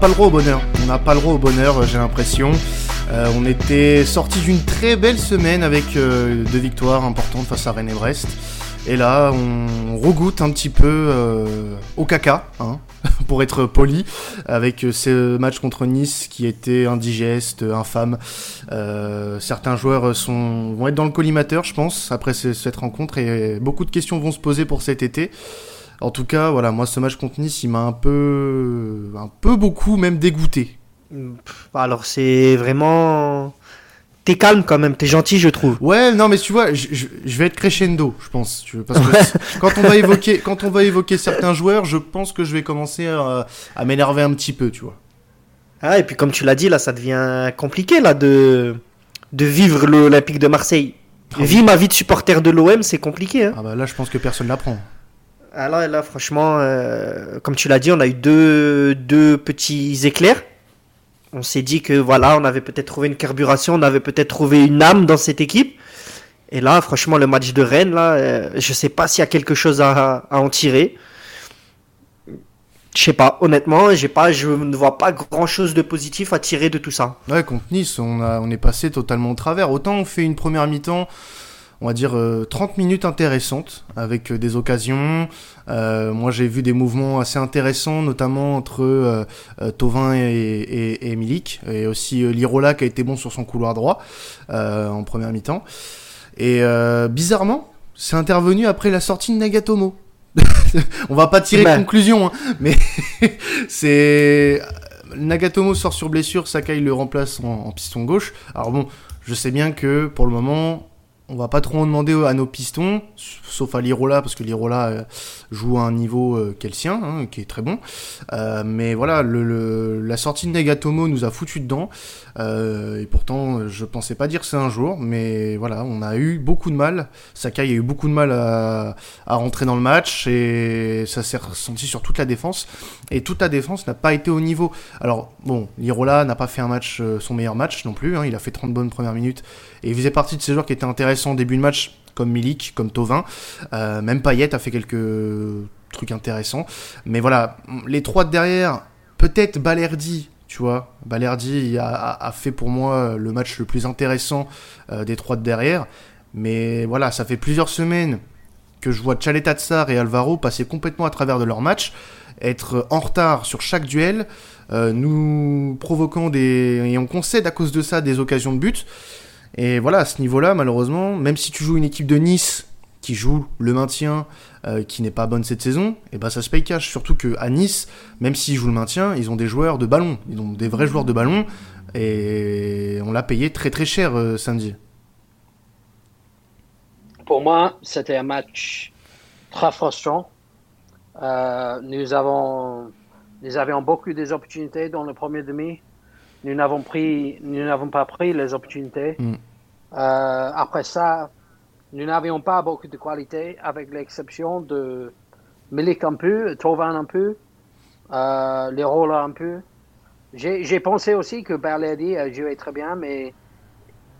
on n'a pas le droit au bonheur. Bonheur, j'ai l'impression. on était sorti d'une très belle semaine avec deux victoires importantes face à Rennes et Brest. Et là, on regoute un petit peu au caca, hein, pour être poli, avec ce match contre Nice qui était indigeste, infâme. certains joueurs sont, vont être dans le collimateur, je pense, après cette rencontre, et beaucoup de questions vont se poser pour cet été. En tout cas, voilà, moi ce match contre Nice, il m'a un peu, un peu beaucoup même dégoûté. Alors c'est vraiment, t'es calme quand même, t'es gentil, je trouve. Ouais, non mais tu vois, je, vais être crescendo, je pense, parce que quand on va évoquer, quand on va évoquer certains joueurs, je pense que je vais commencer à, m'énerver un petit peu, tu vois. Ah et puis comme tu l'as dit là, ça devient compliqué là de de vivre l'Olympique de Marseille. Ah Vis ma vie de supporter de l'OM, c'est compliqué. Hein. Ah bah là, je pense que personne l'apprend. Alors là, franchement, euh, comme tu l'as dit, on a eu deux, deux petits éclairs. On s'est dit que voilà, on avait peut-être trouvé une carburation, on avait peut-être trouvé une âme dans cette équipe. Et là, franchement, le match de Rennes, là, euh, je sais pas s'il y a quelque chose à, à en tirer. Je sais pas, honnêtement, pas, je ne vois pas grand chose de positif à tirer de tout ça. Ouais, contre Nice, on, a, on est passé totalement au travers. Autant on fait une première mi-temps on va dire 30 euh, minutes intéressantes avec euh, des occasions. Euh, moi j'ai vu des mouvements assez intéressants, notamment entre Tovin et, et, Milik, et aussi Lirola qui a été bon sur son couloir droit en première mi-temps. Et bizarrement, c'est intervenu après la sortie de Nagatomo. on va pas tirer de conclusion, hein, mais c'est Nagatomo sort sur blessure, Sakai le remplace en, piston gauche. Alors bon, je sais bien que pour le moment, on va pas trop en demander à nos pistons, sauf à Lirola, parce que Lirola euh, joue à un niveau euh, qui est le sien, hein, qui est très bon. Euh, mais voilà, la sortie de Negatomo nous a foutu dedans. et pourtant, je pensais pas dire ça un jour, mais voilà, on a eu beaucoup de mal. Sakai a eu beaucoup de mal à, à rentrer dans le match, et ça s'est ressenti sur toute la défense. Et toute la défense n'a pas été au niveau. Alors, bon, Lirola n'a pas fait un match, son meilleur match non plus, hein, il a fait 30 bonnes premières minutes, et il faisait partie de ces joueurs qui étaient intéressants en début de match, comme Milik, comme Tovin. Euh, même Payet a fait quelques trucs intéressants. Mais voilà, les trois de derrière, peut-être Balerdi, tu vois. Balerdi a, fait pour moi le match le plus intéressant euh, des trois de derrière. Mais voilà, ça fait plusieurs semaines que je vois Tchaletatsar et Alvaro passer complètement à travers de leur match, être en retard sur chaque duel, euh, nous provoquant des... et on concède à cause de ça des occasions de but. Et voilà, à ce niveau-là, malheureusement, même si tu joues une équipe de Nice qui joue le maintien, euh, qui n'est pas bonne cette saison, et eh ben ça se paye cash. Surtout qu'à Nice, même s'ils jouent le maintien, ils ont des joueurs de ballon, ils ont des vrais joueurs de ballon, et on l'a payé très très cher euh, samedi. Pour moi, c'était un match très frustrant. Euh, nous avons, nous avions beaucoup d'opportunités dans le premier demi nous n'avons pris, nous n'avons pas pris les opportunités. Mm. Euh, après ça, nous n'avions pas beaucoup de qualité, avec l'exception de Milik un peu, Tovan un peu, euh, les rôles un peu. J'ai pensé aussi que Berledi a joué très bien, mais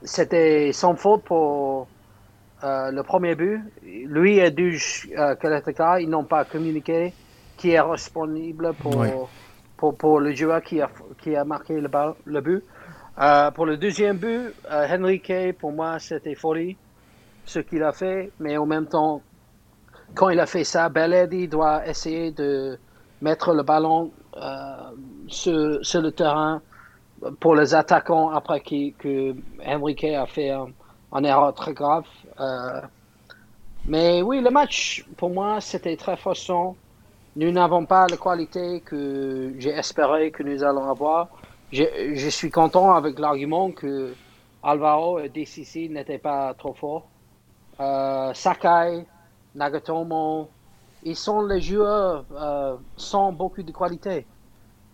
c'était sans faute pour euh, le premier but. Lui et Duj euh, ils n'ont pas communiqué qui est responsable pour pour, pour le joueur qui a, qui a marqué le, but. Euh, pour le deuxième but, euh, Henrique, pour moi, c'était folie ce qu'il a fait, mais en même temps, quand il a fait ça, Beledi doit essayer de mettre le ballon euh, sur, sur, le terrain pour les attaquants après qu que Henrique a fait un, erreur très grave. Euh, mais oui, le match, pour moi, c'était très frustrant. Nous n'avons pas la qualité que j'ai espéré que nous allons avoir. Je, suis content avec l'argument que Alvaro et DCC n'étaient pas trop forts. Euh, Sakai, Nagatomo, ils sont les joueurs euh, sans beaucoup de qualité.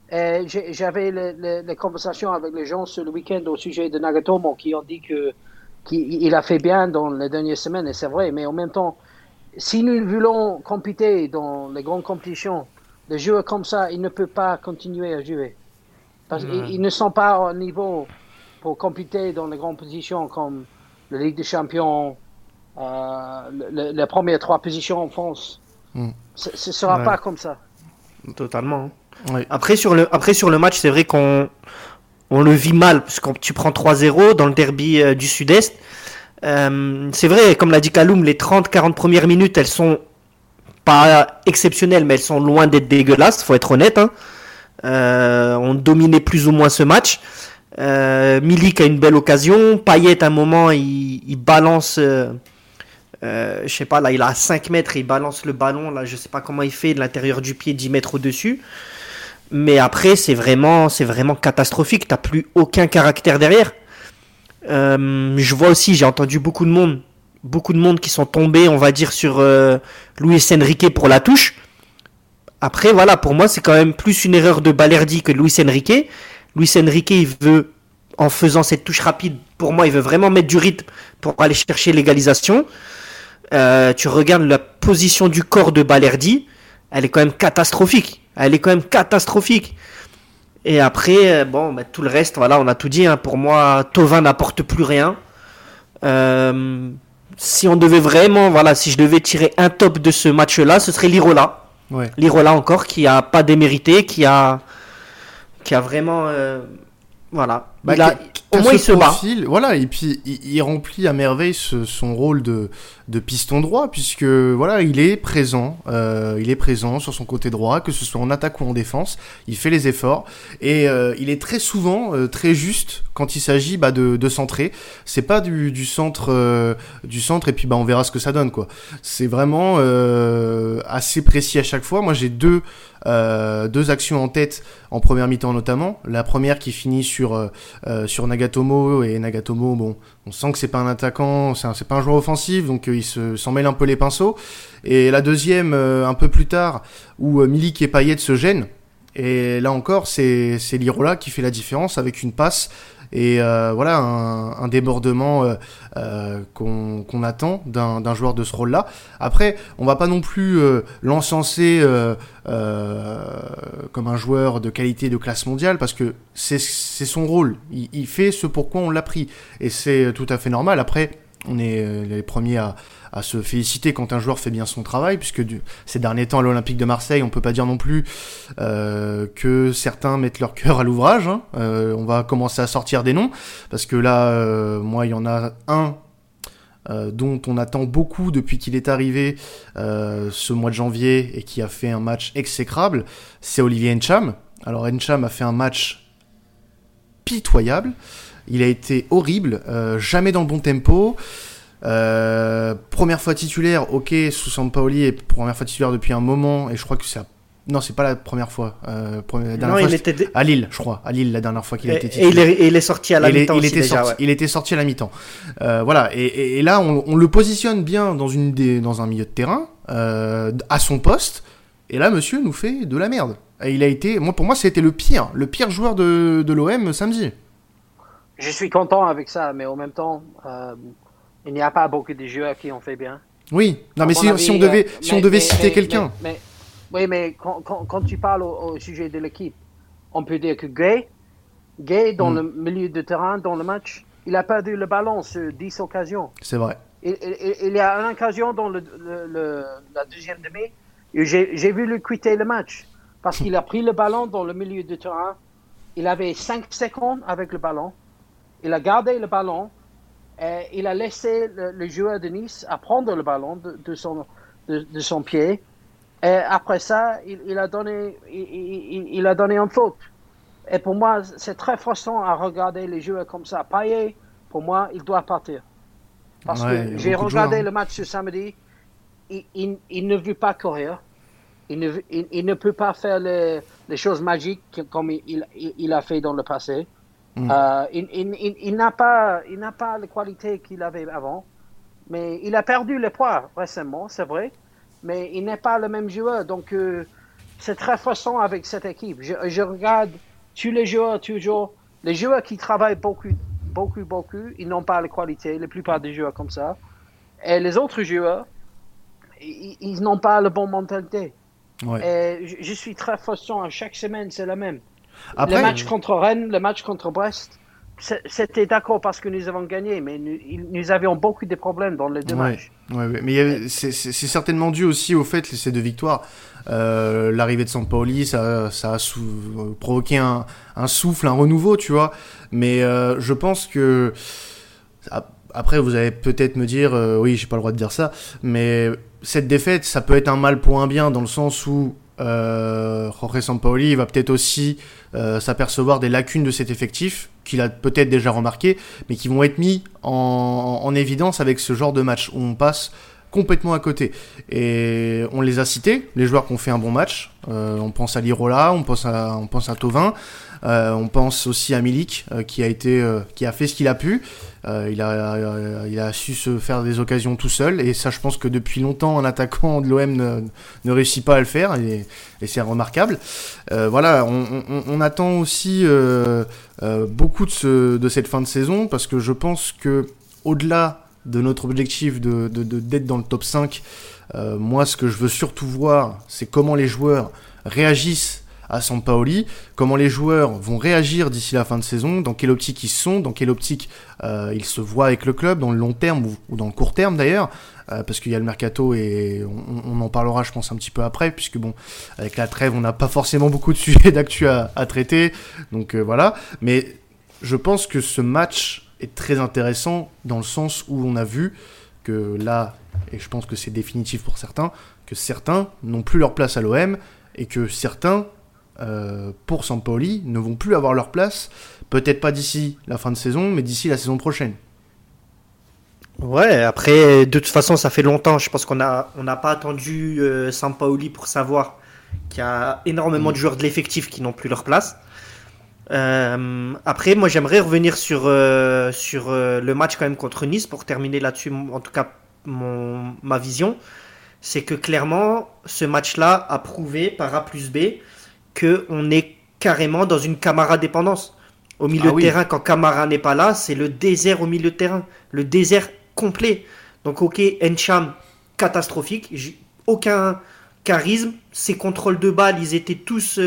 J'avais les, conversations avec les gens ce week-end au sujet de Nagatomo qui ont dit que qu'il a fait bien dans les dernières semaines, et c'est vrai, mais en même temps, si nous voulons compéter dans les grandes compétitions, les joueurs comme ça, ils ne peuvent pas continuer à jouer. Parce qu'ils ne sont pas au niveau pour compéter dans les grandes positions comme la Ligue des Champions, euh, les premières trois positions en France. Hmm. Ce ne sera pas comme ça. Totalement. Après, sur le, après, sur le match, c'est vrai qu'on on le vit mal, parce que tu prends 3-0 dans le derby euh, du Sud-Est, euh, c'est vrai, comme l'a dit Kaloum, les 30-40 premières minutes, elles sont pas exceptionnelles, mais elles sont loin d'être dégueulasses, faut être honnête. Hein. Euh, on dominait plus ou moins ce match. Milik a une belle occasion. Payet, à un moment, il, balance. je sais pas, là, il a 5 mètres, il balance le ballon. Là, je sais pas comment il fait de l'intérieur du pied, 10 mètres au-dessus. Mais après, c'est vraiment, c'est vraiment catastrophique. T'as plus aucun caractère derrière. Euh, je vois aussi, j'ai entendu beaucoup de monde, beaucoup de monde qui sont tombés, on va dire, sur euh, Luis Enrique pour la touche. Après, voilà, pour moi, c'est quand même plus une erreur de Balerdi que Luis Enrique. Luis Enrique, il veut, en faisant cette touche rapide, pour moi, il veut vraiment mettre du rythme pour aller chercher l'égalisation. Euh, tu regardes la position du corps de Balerdi, elle est quand même catastrophique elle est quand même catastrophique. Et après, euh, bon, bah, tout le reste, voilà, on a tout dit. Hein. Pour moi, Tovin n'apporte plus rien. Euh, si on devait vraiment, voilà, si je devais tirer un top de ce match-là, ce serait Lirola. Ouais. Lirola encore, qui a pas démérité, qui a, qui a vraiment, euh, voilà. Bah, au moins il se bat. Voilà, et puis il, remplit à merveille son rôle de, de, piston droit, puisque voilà, il est présent, euh, il est présent sur son côté droit, que ce soit en attaque ou en défense, il fait les efforts, et euh, il est très souvent euh, très juste quand il s'agit bah, de, de centrer. C'est pas du, du centre, du centre, et puis bah, on verra ce que ça donne, quoi. C'est vraiment assez précis à chaque fois. Moi j'ai deux, deux actions en tête en première mi-temps notamment. La première qui finit sur, sur Nagatomo et Nagatomo, bon, on sent que c'est pas un attaquant, c'est pas un joueur offensif, donc euh, il se s'en mêle un peu les pinceaux. Et la deuxième, euh, un peu plus tard, où euh, Milik et Payet se gênent. Et là encore, c'est Lirola qui fait la différence avec une passe et euh, voilà, un, débordement euh, euh, qu'on attend d'un joueur de ce rôle-là. Après, on va pas non plus l'encenser comme un joueur de qualité de classe mondiale parce que c'est son rôle. Il, fait ce pourquoi on l'a pris et c'est tout à fait normal. Après, on est les premiers à, à se féliciter quand un joueur fait bien son travail, puisque ces derniers temps à l'Olympique de Marseille, on peut pas dire non plus euh, que certains mettent leur cœur à l'ouvrage. Hein. Euh, on va commencer à sortir des noms, parce que là, euh, moi, il y en a un dont on attend beaucoup depuis qu'il est arrivé ce mois de janvier et qui a fait un match exécrable, c'est Olivier Encham. Alors Encham a fait un match pitoyable. Il a été horrible, jamais dans le bon tempo. Euh, première fois titulaire, ok, sous Sampaoli et première fois titulaire depuis un moment, et je crois que c'est non, c'est pas la première fois. Euh, non, il était à Lille, je crois, à Lille la dernière fois qu'il a été titulaire. Et il est, sorti à la mi-temps. Il, était sorti, il était sorti à la mi-temps. Euh, voilà, et, là on, le positionne bien dans une dans un milieu de terrain, euh, à son poste. Et là, monsieur nous fait de la merde. Et il a été, moi pour moi, c'était le pire, le pire joueur de, de l'OM samedi. Je suis content avec ça, mais en même temps, euh, il n'y a pas beaucoup de joueurs qui ont fait bien. Oui, non, mais si, on devait, si on devait citer quelqu'un. Oui, mais quand, quand, tu parles au, sujet de l'équipe, on peut dire que Gay, Gay dans hmm. le milieu de terrain, dans le match, il a perdu le ballon sur 10 occasions. C'est vrai. Il, il, y a une occasion dans le, la deuxième demi, j'ai vu lui quitter le match parce qu'il a pris le ballon dans le milieu de terrain. Il avait 5 secondes avec le ballon. Il a gardé le ballon il a laissé le, joueur de Nice à prendre le ballon de, son, de, son pied. Et après ça, il, a donné, il, a donné une faute. Et pour moi, c'est très frustrant à regarder les joueurs comme ça. Payet, pour moi, il doit partir. Parce que j'ai regardé le match ce samedi. Il, ne veut pas courir. Il ne, il, ne peut pas faire les, les choses magiques comme il, a fait dans le passé. Mm. Euh, il, n'a pas, il n'a pas les qualités qu'il avait avant, mais il a perdu le poids récemment, c'est vrai, mais il n'est pas le même joueur. Donc euh, c'est très frustrant avec cette équipe. Je, regarde tous les joueurs toujours, les joueurs qui travaillent beaucoup, beaucoup, beaucoup, ils n'ont pas les qualités, la plupart des joueurs comme ça, et les autres joueurs, ils, n'ont pas la bonne mentalité. Et je, je, suis très frustrant. Chaque semaine, c'est la même le match contre Rennes, le match contre Brest, c'était d'accord parce que nous avons gagné, mais nous, nous avions beaucoup de problèmes dans les deux matchs. Ouais, mais c'est certainement dû aussi au fait, ces deux victoires. Euh, l'arrivée de Sampaoli, ça, ça a provoqué un, un, souffle, un renouveau, tu vois. Mais euh, je pense que. Après, vous allez peut-être me dire, euh, oui, j'ai pas le droit de dire ça, mais cette défaite, ça peut être un mal pour un bien, dans le sens où euh, Jorge Sampaoli va peut-être aussi euh, s'apercevoir des lacunes de cet effectif qu'il a peut-être déjà remarqué, mais qui vont être mis en, en, évidence avec ce genre de match où on passe complètement à côté. Et on les a cités, les joueurs qui ont fait un bon match. Euh, on pense à Lirola, on pense à, on pense à Tovin, euh, on pense aussi à Milik qui a été, qui a fait ce qu'il a pu. Il a, il a su se faire des occasions tout seul. Et ça, je pense que depuis longtemps, un attaquant de l'OM ne, ne, réussit pas à le faire. Et, c'est remarquable. voilà, on, attend aussi beaucoup de, ce, de cette fin de saison parce que je pense que au-delà de notre objectif de, d'être dans le top 5, euh, moi ce que je veux surtout voir, c'est comment les joueurs réagissent à Sampaoli, comment les joueurs vont réagir d'ici la fin de saison, dans quelle optique ils sont, dans quelle optique euh, ils se voient avec le club, dans le long terme ou, dans le court terme d'ailleurs, euh, parce qu'il y a le mercato et on, en parlera je pense un petit peu après, puisque bon, avec la trêve on n'a pas forcément beaucoup de sujets d'actu à, à, traiter, donc voilà, mais je pense que ce match est très intéressant dans le sens où on a vu que là, et je pense que c'est définitif pour certains, que certains n'ont plus leur place à l'OM et que certains, euh, pour Sampoli, ne vont plus avoir leur place, peut-être pas d'ici la fin de saison, mais d'ici la saison prochaine. Ouais, après, de toute façon, ça fait longtemps. Je pense qu'on n'a on n'a pas attendu euh, Sampaoli pour savoir qu'il y a énormément de joueurs de l'effectif qui n'ont plus leur place. Euh, après, moi, j'aimerais revenir sur, euh, sur le match quand même contre Nice pour terminer là-dessus, en tout cas mon, ma vision. C'est que clairement, ce match-là a prouvé par A plus B qu'on est carrément dans une Camara dépendance. Au milieu ah de terrain, quand Camara n'est pas là, c'est le désert au milieu de terrain. Le désert complet. Donc, ok, Encham, catastrophique. Aucun charisme. Ses contrôles de balles, ils étaient tous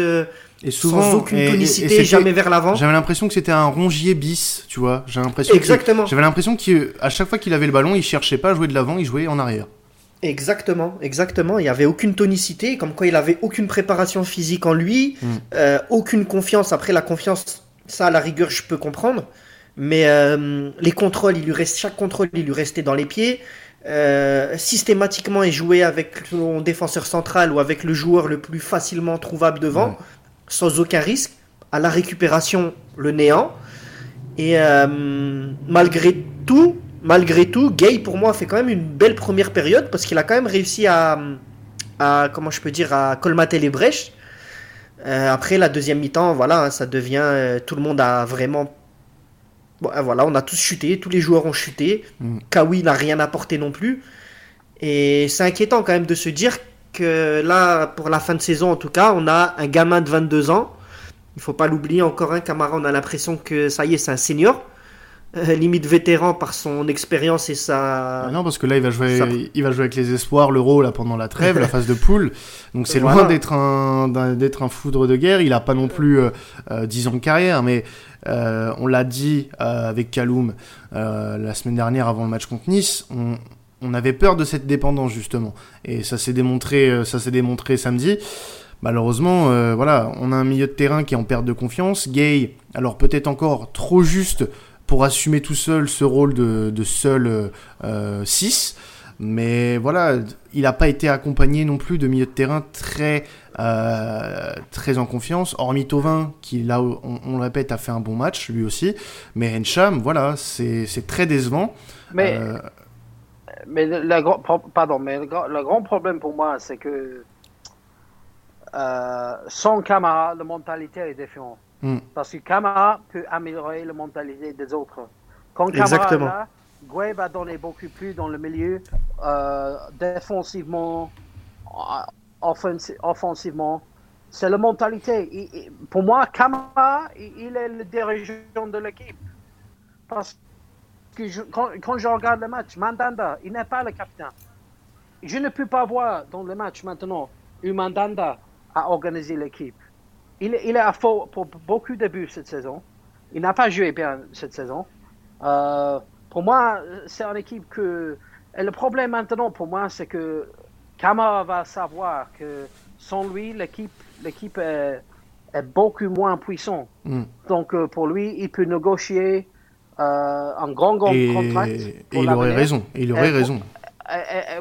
et souvent, sans aucune tonicité, jamais vers l'avant. J'avais l'impression que c'était un rongier bis, tu vois. J'ai l'impression. Exactement. J'avais l'impression qu'à chaque fois qu'il avait le ballon, il cherchait pas à jouer de l'avant, il jouait en arrière. Exactement, exactement. Il y avait aucune tonicité, comme quoi il avait aucune préparation physique en lui, hmm. euh, aucune confiance. Après la confiance, ça à la rigueur, je peux comprendre. Mais euh, les contrôles, il lui reste chaque contrôle, il lui restait dans les pieds. Euh, systématiquement, il jouait avec son défenseur central ou avec le joueur le plus facilement trouvable devant sans aucun risque. À la récupération, le néant. Et euh, malgré tout, malgré tout, Gay pour moi fait quand même une belle première période parce qu'il a quand même réussi à, à, comment je peux dire, à colmater les brèches. Euh, après la deuxième mi-temps, voilà, hein, ça devient, euh, tout le monde a vraiment, bon, voilà, on a tous chuté, tous les joueurs ont chuté. Mm. Kawi n'a rien apporté non plus. Et c'est inquiétant quand même de se dire que là, pour la fin de saison en tout cas, on a un gamin de 22 ans. Il faut pas l'oublier encore un camarade, on a l'impression que ça y est, c'est un senior. Euh, limite vétéran par son expérience et sa. Ah non, parce que là, il va jouer, il va jouer avec les espoirs, l'euro là pendant la trêve, la phase de poule. Donc c'est loin d'être un, d'être un foudre de guerre. Il a pas non plus euh, 10 euh, ans de carrière, mais euh, on l'a dit avec Kaloum la semaine dernière avant le match contre Nice. On, on avait peur de cette dépendance justement, et ça s'est démontré, ça s'est démontré samedi. Malheureusement, euh, voilà, on a un milieu de terrain qui est en perte de confiance. Gay, alors peut-être encore trop juste pour assumer tout seul ce rôle de, seul 6. Euh, mais voilà, il n'a pas été accompagné non plus de milieu de terrain très, très en confiance. Hormis Tovin, qui là, on, le répète, a fait un bon match lui aussi. Mais Encham, voilà, c'est très décevant. Mais mais le, pardon, mais le, grand problème pour moi, c'est que euh, sans Camara, la mentalité est différente. Hmm. Parce que Camara peut améliorer la mentalité des autres. Quand Camara est là, Gouet va donner beaucoup plus dans le milieu, euh, défensivement, euh, offensivement. C'est la mentalité. pour moi, Camara, il, est le dirigeant de l'équipe. Parce quand, je regarde le match, Mandanda, il n'est pas le capitaine. Je ne peux pas voir dans le match maintenant où Mandanda a organisé l'équipe. Il, il est à faux pour beaucoup de buts cette saison. il n'a pas joué bien cette saison. Euh, pour moi, c'est une équipe que. Et le problème maintenant pour moi, c'est que Kamara va savoir que sans lui, l'équipe, l'équipe est, est beaucoup moins puissante. Mm. Donc euh, pour lui, il peut négocier euh, un grand, grand Et, contrat. et il aurait raison. Il aurait raison.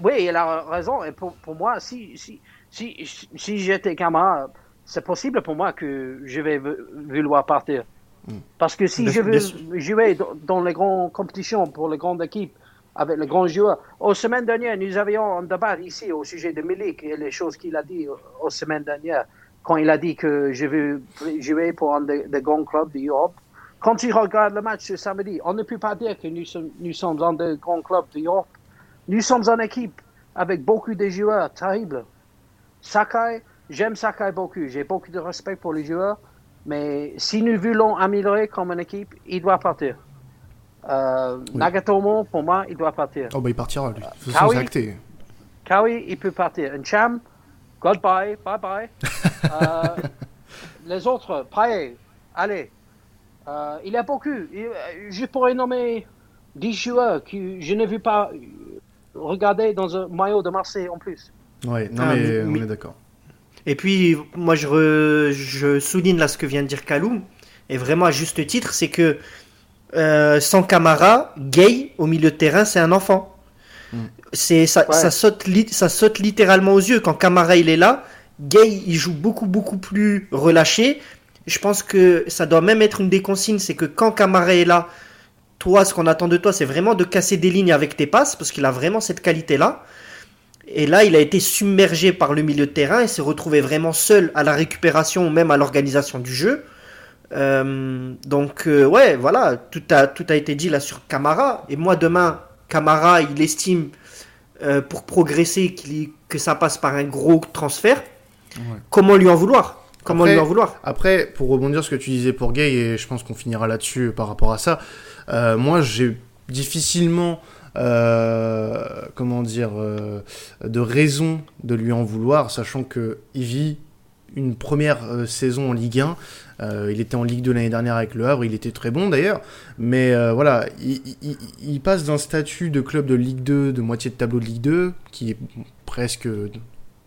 Oui, il a raison. Et pour, pour moi, si, si, si, si j'étais Kamara, c'est possible pour moi que je vais vou- vouloir partir. Mm. Parce que si je veux jouer dans, dans les grandes compétitions pour les grandes équipes avec les grands joueurs. Aux semaines dernières, nous avions un débat ici au sujet de Milik et les choses qu'il a dit aux, semaines dernières quand il a dit que je veux jouer pour un des, des grands clubs d'Europe. Quand tu regardes le match ce samedi, on ne peut pas dire que nous sommes, nous sommes un des grands clubs d'Europe. Nous sommes une équipe avec beaucoup de joueurs terribles. Sakai, j'aime Sakai beaucoup. J'ai beaucoup de respect pour les joueurs. Mais si nous voulons améliorer comme une équipe, il doit partir. Euh, Oui. Nagatomo, pour moi, il doit partir. Oh bah il partira lui. De toute Ah façon, oui. acté. Kawi, il peut partir. Cham, goodbye, bye bye. Euh, les autres, Paye, allez. Euh, il y a beaucoup. Je pourrais nommer 10 joueurs que je n'ai vu pas regarder dans un maillot de Marseille en plus. Ouais, non Ah, mais, mais- on est d'accord. Et puis, moi, je, re- je souligne là ce que vient de dire Kaloum, et vraiment à juste titre, c'est que euh, sans Camara, Gay, au milieu de terrain, c'est un enfant. Mm. C'est ça, Ouais. ça, saute ça saute littéralement aux yeux. Quand Camara il est là, Gay il joue beaucoup beaucoup plus relâché. Je pense que ça doit même être une des consignes, c'est que quand Camara est là, toi, ce qu'on attend de toi, c'est vraiment de casser des lignes avec tes passes, parce qu'il a vraiment cette qualité-là. Et là, il a été submergé par le milieu de terrain et s'est retrouvé vraiment seul à la récupération ou même à l'organisation du jeu. Euh, donc, euh, ouais, voilà, tout a, tout a été dit là sur Camara. Et moi, demain, Camara, il estime euh, pour progresser qu'il- que ça passe par un gros transfert. Ouais. Comment lui en vouloir? Comment Après- lui en vouloir? Après, pour rebondir sur ce que tu disais pour Gay, et je pense qu'on finira là-dessus par rapport à ça, moi j'ai difficilement, euh, comment dire, euh, de raison de lui en vouloir, sachant que il vit une première euh, saison en Ligue 1. Euh, il était en Ligue 2 l'année dernière avec Le Havre, il était très bon d'ailleurs, mais voilà, il, il- il passe d'un statut de club de Ligue 2, de moitié de tableau de Ligue 2, qui est presque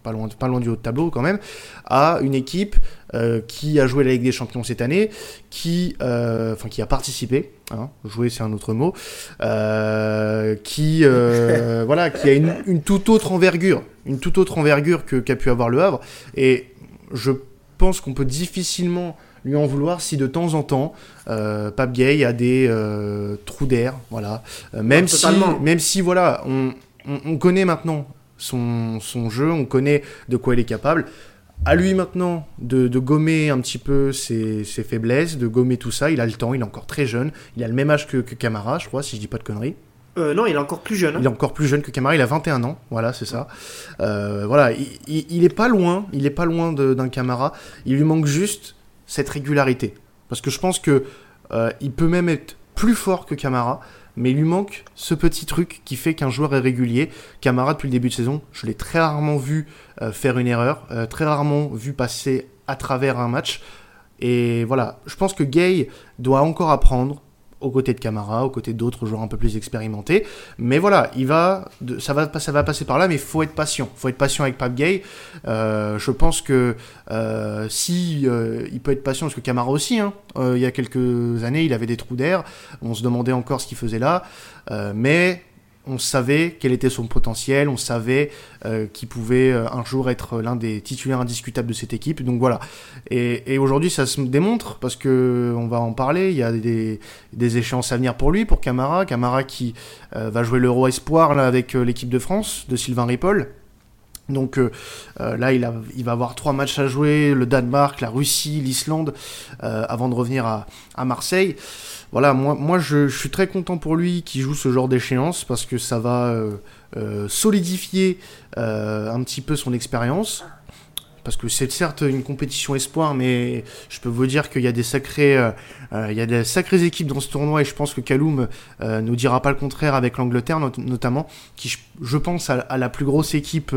pas loin, pas loin du haut de tableau quand même, à une équipe euh, qui a joué la Ligue des Champions cette année, qui, euh, enfin, qui a participé, hein, jouer c'est un autre mot, euh, qui, voilà, qui a une, une toute autre envergure, une toute autre envergure que qu'a pu avoir le Havre, et je pense qu'on peut difficilement lui en vouloir si de temps en temps euh, Pape Gay a des euh, trous d'air, voilà, Euh, même Non, si, totalement. même si voilà, on, on, on connaît maintenant son, son jeu, on connaît de quoi il est capable. À lui maintenant de, de gommer un petit peu ses, ses faiblesses, de gommer tout ça. Il a le temps, il est encore très jeune. Il a le même âge que, que Camara, je crois, si je dis pas de conneries. Euh, Non, il est encore plus jeune. hein. Il est encore plus jeune que Camara, il a 21 ans, voilà, c'est ça. Euh, voilà, il, il, il est pas loin, il est pas loin d'un Camara. Il lui manque juste cette régularité. Parce que je pense que euh, il peut même être plus fort que Camara, mais il lui manque ce petit truc qui fait qu'un joueur est régulier. Camara, depuis le début de saison, je l'ai très rarement vu euh, faire une erreur, euh, très rarement vu passer à travers un match. Et voilà, je pense que Gay doit encore apprendre aux côtés de Camara, aux côtés d'autres joueurs un peu plus expérimentés. Mais voilà, il va, ça va, ça va passer par là, mais faut être patient. faut être patient avec Pape Gay. Euh, je pense que euh, si euh, il peut être patient, parce que Camara aussi, hein, il y a quelques années, il avait des trous d'air. On se demandait encore ce qu'il faisait là, mais on savait quel était son potentiel, on savait euh, qu'il pouvait euh, un jour être l'un des titulaires indiscutables de cette équipe. Donc voilà. Et, aujourd'hui, ça se démontre parce que on va en parler. Il y a des, échéances à venir pour lui, pour Camara. Camara qui euh, va jouer l'Euro Espoir là, avec euh, l'équipe de France de Sylvain Ripoll. Donc là, il, va avoir trois matchs à jouer le Danemark, la Russie, l'Islande, avant de revenir à Marseille. Voilà, moi, moi je, suis très content pour lui qu'il joue ce genre d'échéance parce que ça va euh, euh, solidifier euh, un petit peu son expérience. Parce que c'est certes une compétition espoir, mais je peux vous dire qu'il y a des sacrés, il y a des sacrées équipes dans ce tournoi et je pense que Kaloum euh, nous dira pas le contraire avec l'Angleterre not- notamment, qui je, pense à, la plus grosse équipe,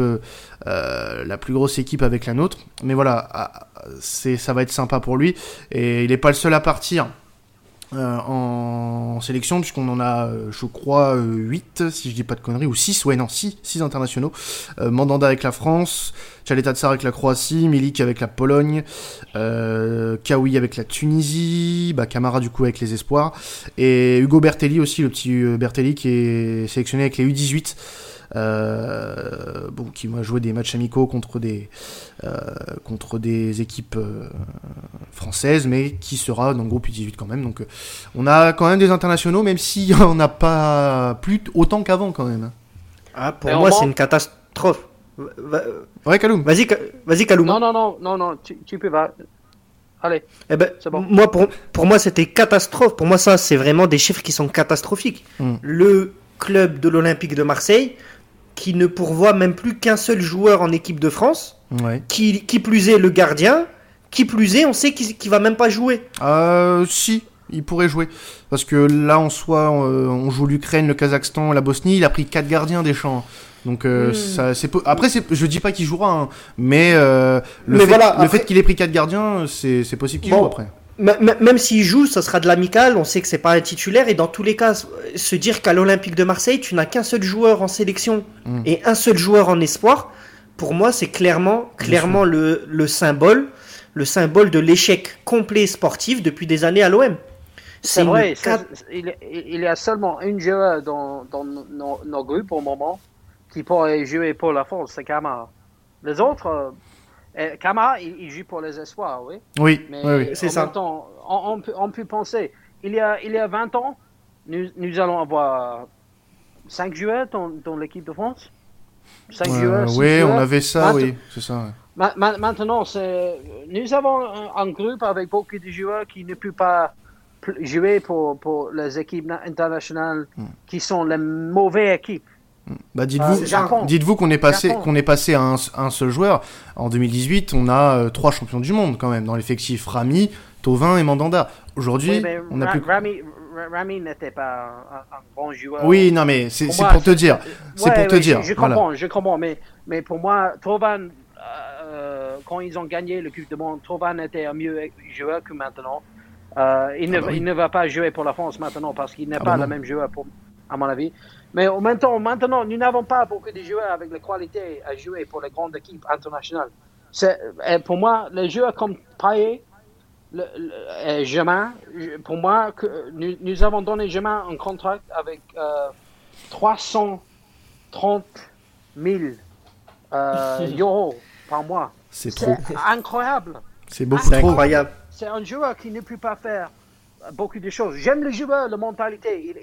la plus grosse équipe avec la nôtre. Mais voilà, ah, ça va être sympa pour lui et il est pas le seul à partir. Euh, en sélection, puisqu'on en a, euh, je crois, 8, si je dis pas de conneries, ou 6, ouais, non, 6, 6 internationaux. Mandanda avec la France, Chaleta Tsar avec la Croatie, Milik avec la Pologne, Kawi avec la Tunisie, bah, Camara du coup avec les Espoirs, et Hugo Bertelli aussi, le petit Bertelli qui est sélectionné avec les U18. Euh, bon, qui va jouer des matchs amicaux contre des, euh, contre des équipes euh, françaises, mais qui sera dans le groupe U18 quand même. Donc on a quand même des internationaux, même si on n'a pas plus autant qu'avant quand même. Ah, pour moi, c'est une catastrophe. Ouais, Kaloum. Vas-y, vas-y, Kaloum. Non, non, non, non, non, tu, peux, va. Allez. Eh ben, bon. Moi, pour, pour moi, c'était catastrophe. Pour moi, ça, c'est vraiment des chiffres qui sont catastrophiques. Hmm. Le club de l'Olympique de Marseille qui ne pourvoit même plus qu'un seul joueur en équipe de France, qui, qui, plus est le gardien, qui plus est, on sait qu'il ne va même pas jouer. Euh, si, il pourrait jouer. Parce que là, en soi, euh, on, joue l'Ukraine, le Kazakhstan, la Bosnie, il a pris 4 gardiens des champs. Donc euh, hmm. ça, c'est après je dis pas qu'il jouera hein, mais euh, le fait, le fait qu'il ait pris 4 gardiens c'est possible qu'il joue après même s'il joue, ça sera de l'amical. On sait que c'est pas un titulaire. Et dans tous les cas, se dire qu'à l'Olympique de Marseille, tu n'as qu'un seul joueur en sélection mm. et un seul joueur en espoir, pour moi, c'est clairement, clairement le, le, symbole, le symbole de l'échec complet sportif depuis des années à l'OM. C'est vrai. Il, il, y a seulement un joueur dans, dans nos, nos, groupes au moment qui pourrait jouer pour la France, c'est Kamara. Les autres, euh, euh, Kamara, il, joue pour les espoirs, oui. Oui, oui, c'est ça. Temps, on, peut, on, peut, penser, il y a, il y a 20 ans, nous, nous allons avoir 5 joueurs dans, dans l'équipe de France 5 joueurs Oui, on avait ça, oui, c'est ça. maintenant, nous avons un, groupe avec beaucoup de joueurs qui ne peuvent pas jouer pour, pour les équipes internationales hmm. qui sont les mauvaises équipes. Bah dites-vous, euh, dites-vous qu'on est passé, qu'on est passé à un, seul joueur. En 2018, on a euh, trois champions du monde quand même dans l'effectif Rami, Tovin et Mandanda. Aujourd'hui, on a plus. Rami, n'était pas un, bon joueur. Oui, non, mais c'est pour, te dire. C'est pour te dire. Je, comprends, je comprends, mais mais pour moi, Tovan, euh, quand ils ont gagné le Coupe de Monde, Tovan était un mieux joueur que maintenant. il, ne, ah bah il, ne, va pas jouer pour la France maintenant parce qu'il n'est ah pas bah le même joueur, pour, à mon avis. Mais maintenant, maintenant nous n'avons pas beaucoup de joueurs avec la qualité à jouer pour les grandes équipes internationales. pour moi, les joueurs comme Payet, le, le, pour moi, que nous, avons donné Germain un contrat avec 330 000 euh, euros par mois. C'est trop. incroyable. C'est beaucoup trop. incroyable. C'est un joueur qui ne peut pas faire beaucoup de choses. J'aime le joueur, la mentalité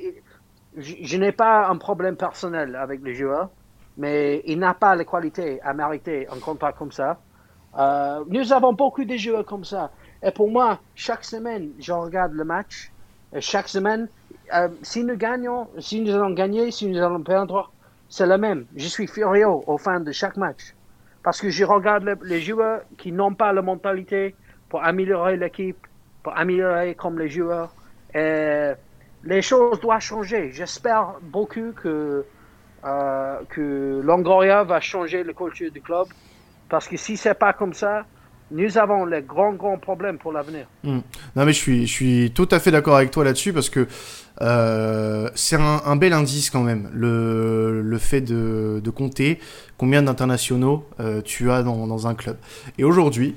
je, n'ai pas un problème personnel avec le joueur, mais il n'a pas les qualités à mériter un contrat comme ça. Euh, nous avons beaucoup de joueurs comme ça. Et pour moi, chaque semaine, je regarde le match. Et chaque semaine, euh, si nous gagnons, si nous allons gagner, si nous allons perdre, c'est le même. Je suis furieux au fin de chaque match. Parce que je regarde les joueurs qui n'ont pas la mentalité pour améliorer l'équipe, pour améliorer comme les joueurs. Les choses doivent changer. J'espère beaucoup que, euh, que Longoria va changer la culture du club. Parce que si c'est pas comme ça, nous avons les grands, grands problèmes pour l'avenir. Hmm. Non, mais je suis, je suis tout à fait d'accord avec toi là-dessus parce que euh, c'est un, bel indice quand même, le, le fait de, de compter combien d'internationaux euh, tu as dans, dans, un club. Et aujourd'hui,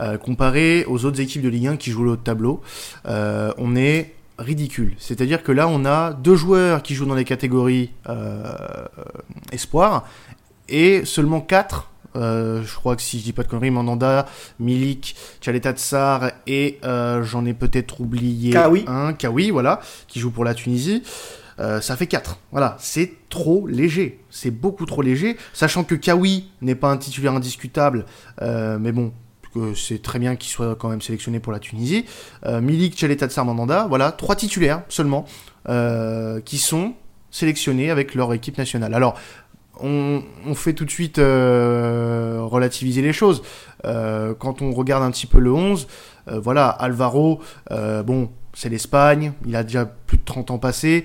euh, comparé aux autres équipes de Ligue 1 qui jouent le haut tableau, on est ridicule. C'est-à-dire que là, on a deux joueurs qui jouent dans les catégories euh, espoir et seulement quatre. Euh, je crois que si je dis pas de conneries, Mandanda, Milik, Tchaleta Tsar et euh, j'en ai peut-être oublié un, Kawi, voilà, qui joue pour la Tunisie. ça fait 4. Voilà, c'est trop léger. C'est beaucoup trop léger. Sachant que Kawi n'est pas un titulaire indiscutable, mais bon, c'est très bien qu'il soit quand même sélectionné pour la Tunisie. Euh, Milik, Tchaleta Mandanda, voilà, trois titulaires seulement euh, qui sont sélectionnés avec leur équipe nationale. Alors, on, fait tout de suite euh, relativiser les choses. quand on regarde un petit peu le 11, voilà, Alvaro, bon, c'est l'Espagne, il a déjà plus de 30 ans passés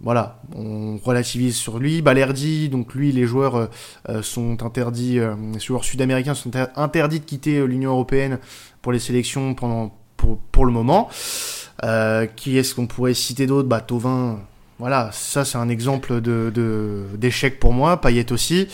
voilà, on relativise sur lui. Balerdi, donc lui, les joueurs euh, euh, sont interdits, euh, les joueurs sud-américains sont interdits de quitter l'Union européenne pour les sélections pendant pour, pour le moment. qui est-ce qu'on pourrait citer d'autres Bah Tovin, voilà, ça c'est un exemple de d'échec pour moi. Payet aussi.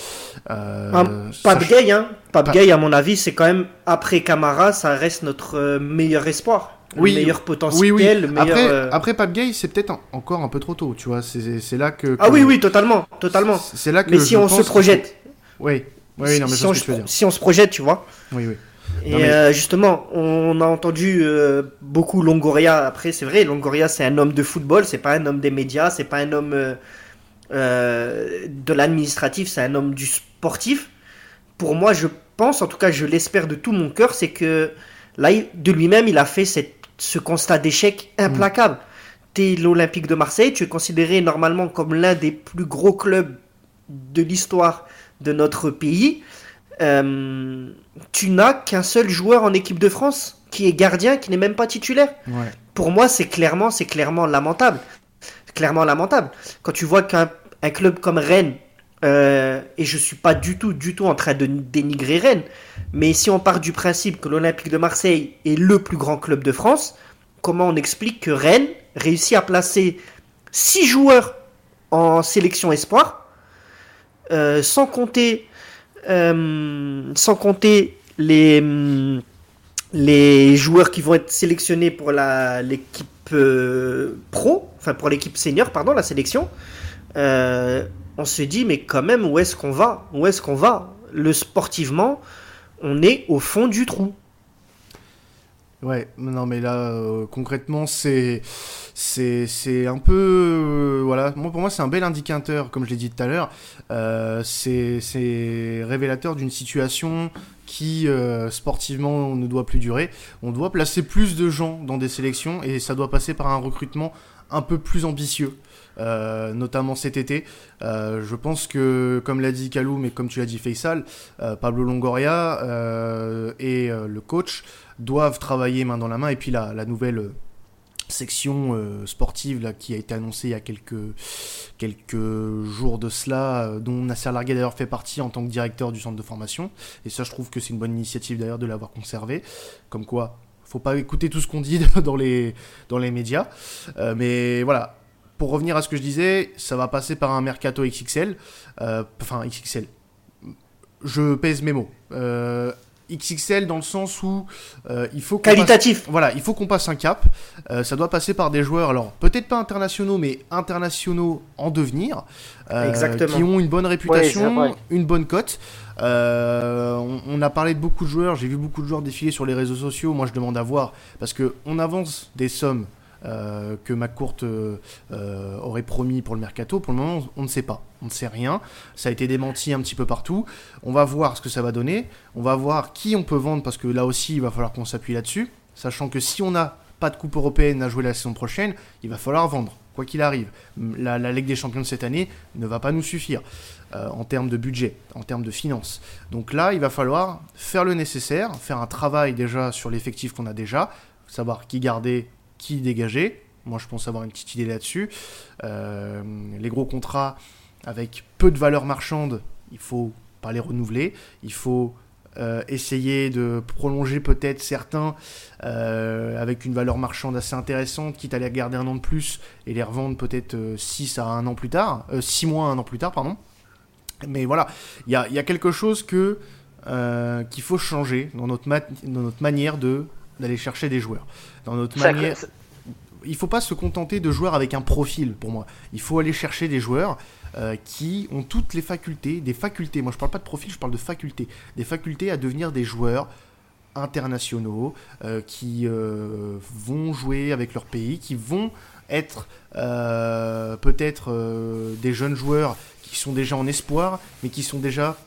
Euh, Gay, hein. Pape Gay, à mon avis, c'est quand même après Camara, ça reste notre meilleur espoir. Oui, le meilleur potentiel. Oui, oui. après, euh, après Pape Gay, c'est peut-être encore un peu trop tôt, tu vois. C'est là que, Ah oui, oui, totalement, totalement. C'est là que. Mais si on se projette. Oui. Oui, non, mais si, on, si on se projette, tu vois. Oui, oui. Et euh, justement, on a entendu euh, beaucoup Longoria. Après, c'est vrai, Longoria, c'est un homme de football, c'est pas un homme des médias, c'est pas un homme euh, de l'administratif, c'est un homme du sportif. Pour moi, je pense, en tout cas, je l'espère de tout mon cœur, c'est que là, de lui-même, il a fait cette, ce constat d'échec implacable. Tu es l'Olympique de Marseille, tu es considéré normalement comme l'un des plus gros clubs de l'histoire de notre pays. Euh, tu n'as qu'un seul joueur en équipe de France qui est gardien, qui n'est même pas titulaire. Pour moi, c'est clairement, c'est clairement lamentable. Clairement lamentable. Quand tu vois qu'un club comme Rennes, euh, et je suis pas du tout, du tout en train de dénigrer Rennes, mais si on part du principe que l'Olympique de Marseille est le plus grand club de France, comment on explique que Rennes réussit à placer six joueurs en sélection espoir, euh, sans compter euh, les, joueurs qui vont être sélectionnés pour l'équipe pro, enfin pour l'équipe senior, pardon, la sélection. On se dit, mais quand même, où est-ce qu'on va? Où est-ce qu'on va? Le sportivement, on est au fond du trou. Ouais, non mais là concrètement c'est c'est un peu euh, voilà. Moi pour moi c'est un bel indicateur comme je l'ai dit tout à l'heure. Euh, c'est révélateur d'une situation qui euh, sportivement ne doit plus durer. On doit placer plus de gens dans des sélections et ça doit passer par un recrutement un peu plus ambitieux notamment cet été. je pense que, comme l'a dit Kalou, mais comme tu l'as dit Faisal, Pablo Longoria et le coach doivent travailler main dans la main. Et puis la, la nouvelle section euh, sportive qui a été annoncée il y a quelques, quelques jours de cela, euh, dont Nasser Larguet d'ailleurs fait partie en tant que directeur du centre de formation. Et ça, je trouve que c'est une bonne initiative d'ailleurs de l'avoir conservé. Comme quoi, faut pas écouter tout ce qu'on dit dans les, dans les médias. Euh, mais voilà, pour revenir à ce que je disais, ça va passer par un mercato XXL. enfin, XXL. Je pèse mes mots. XXL dans le sens où euh, il faut qualitatif. voilà, il faut qu'on passe un cap. Euh, ça doit passer par des joueurs, alors peut-être pas internationaux, mais internationaux en devenir, euh, qui ont une bonne réputation, une bonne cote. On, on, a parlé de beaucoup de joueurs, j'ai vu beaucoup de joueurs défiler sur les réseaux sociaux. Moi, je demande à voir parce que on avance des sommes euh, que McCourt euh, euh, aurait promis pour le mercato. Pour le moment, on ne sait pas. On ne sait rien. Ça a été démenti un petit peu partout. On va voir ce que ça va donner. On va voir qui on peut vendre parce que là aussi, il va falloir qu'on s'appuie là-dessus. Sachant que si on n'a pas de coupe européenne à jouer la saison prochaine, il va falloir vendre quoi qu'il arrive. La, Ligue des Champions de cette année ne va pas nous suffire en termes de budget, en termes de finances. Donc là, il va falloir faire le nécessaire, faire un travail déjà sur l'effectif qu'on a déjà, savoir qui garder, qui dégager. Moi, je pense avoir une petite idée là-dessus. Euh, les gros contrats avec peu de valeur marchande, il faut pas les renouveler. Il faut euh, essayer de prolonger peut-être certains euh, avec une valeur marchande assez intéressante, quitte à les garder un an de plus et les revendre peut-être 6 à un an plus tard, 6 mois à un an plus tard, pardon. Mais voilà, il y a, y a, quelque chose que qu'il faut changer dans notre, dans notre manière de d'aller chercher des joueurs. Dans notre manière. Il faut pas se contenter de joueurs avec un profil pour moi. Il faut aller chercher des joueurs euh, qui ont toutes les facultés, des facultés. Moi, je parle pas de profil, je parle de facultés. Des facultés à devenir des joueurs internationaux euh, qui euh, vont jouer avec leur pays, qui vont être peut-être des jeunes joueurs qui sont déjà en espoir, mais qui sont déjà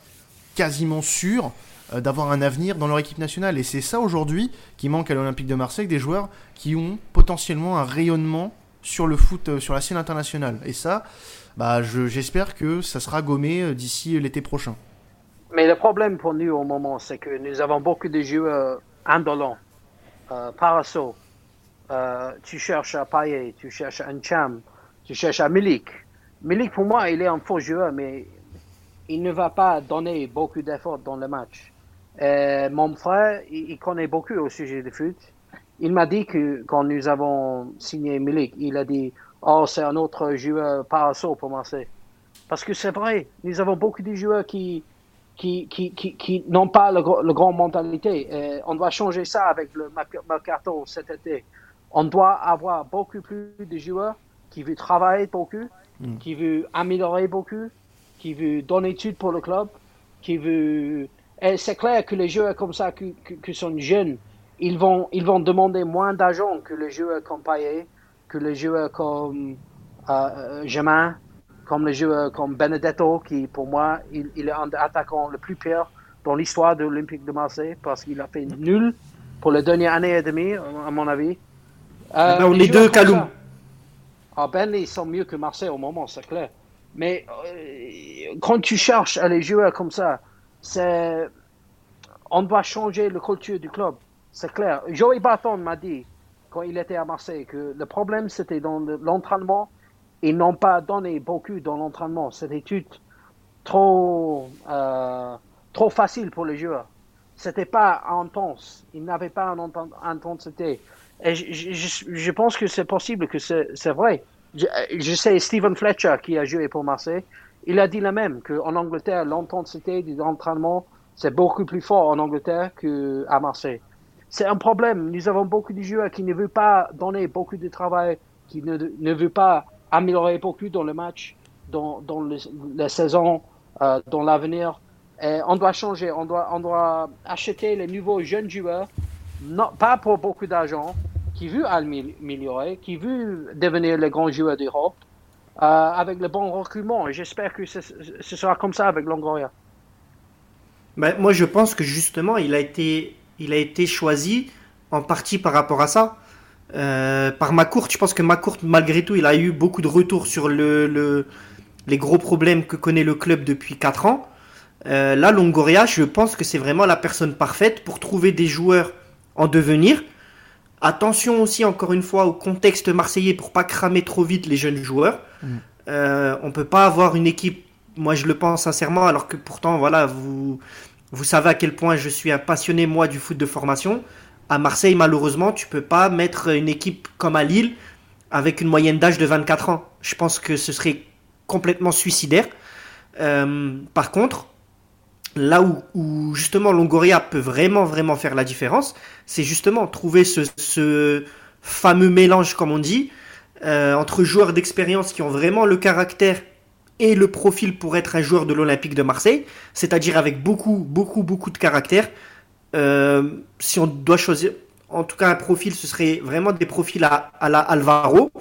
quasiment sûrs d'avoir un avenir dans leur équipe nationale. Et c'est ça aujourd'hui qui manque à l'Olympique de Marseille, des joueurs qui ont potentiellement un rayonnement sur le foot, euh, sur la scène internationale. Et ça, bah, j'espère que ça sera gommé euh, d'ici l'été prochain. Mais le problème pour nous au moment, c'est que nous avons beaucoup de joueurs indolents, euh, tu cherches à Payet, tu cherches à Cham, tu cherches à Milik. Milik, pour moi, il est un faux joueur, mais il ne va pas donner beaucoup d'efforts dans le match. Euh, mon frère, il, connaît beaucoup au sujet de foot. il m'a dit que quand nous avons signé Milik, il a dit Oh, c'est un autre joueur parasol pour Marseille. Parce que c'est vrai, nous avons beaucoup de joueurs qui, qui, qui, qui, n'ont pas le, le grand mentalité. Et on doit changer ça avec le mercato cet été. On doit avoir beaucoup plus de joueurs qui veulent travailler beaucoup, mm. qui veulent améliorer beaucoup, qui veulent donner études pour le club, qui veulent... Et c'est clair que les joueurs comme ça, qui, qui, sont jeunes, ils vont, ils vont demander moins d'argent que les joueurs comme Payet, que les joueurs comme euh, euh comme les joueurs comme Benedetto, qui pour moi, il, il est un attaquant le plus pire dans l'histoire de l'Olympique de Marseille parce qu'il a fait nul pour les dernières années et demie, à mon avis. Euh, on est deux, Kaloum. Ah, ben, ils sont mieux que Marseille au moment, c'est clair. Mais euh, quand tu cherches à les jouer comme ça, on doit changer la culture du club. C'est clair. Joey Barton m'a dit, quand il était à Marseille, que le problème, c'était dans l'entraînement. Ils n'ont pas donné beaucoup dans l'entraînement. C'était tout trop, euh, trop facile pour les joueurs. C'était pas intense. Ils n'avaient pas une intensité. Et je, je, pense que c'est possible que c'est vrai. Je, je, sais, Stephen Fletcher, qui a joué pour Marseille, il a dit la même, qu'en Angleterre, l'intensité de l'entraînement, c'est beaucoup plus fort en Angleterre qu'à Marseille. C'est un problème. Nous avons beaucoup de joueurs qui ne veulent pas donner beaucoup de travail, qui ne, veulent pas améliorer beaucoup dans le match, dans, la saison, euh, dans l'avenir. Et on doit changer, on doit, on doit acheter les nouveaux jeunes joueurs, non, pas pour beaucoup d'argent, qui veulent améliorer, qui veulent devenir les grands joueurs d'Europe, avec le bon reculement. Et j'espère que ce, sera comme ça avec Longoria. Ben, moi, je pense que justement, il a été, il a été choisi en partie par rapport à ça. Euh, par Macourt, je pense que Macourt, malgré tout, il a eu beaucoup de retours sur le les gros problèmes que connaît le club depuis 4 ans. Euh, là, Longoria, je pense que c'est vraiment la personne parfaite pour trouver des joueurs en devenir. Attention aussi, encore une fois, au contexte marseillais pour pas cramer trop vite les jeunes joueurs. Euh, on peut pas avoir une équipe, moi je le pense sincèrement, alors que pourtant, voilà, vous, vous savez à quel point je suis un passionné, moi, du foot de formation. À Marseille, malheureusement, tu peux pas mettre une équipe comme à Lille avec une moyenne d'âge de 24 ans. Je pense que ce serait complètement suicidaire. Euh, par contre, là où, justement Longoria peut vraiment vraiment faire la différence, c'est justement trouver ce, fameux mélange, comme on dit, euh, entre joueurs d'expérience qui ont vraiment le caractère et le profil pour être un joueur de l'Olympique de Marseille, c'est-à-dire avec beaucoup beaucoup beaucoup de caractère. Euh, si on doit choisir, en tout cas un profil, ce serait vraiment des profils à, la Alvaro.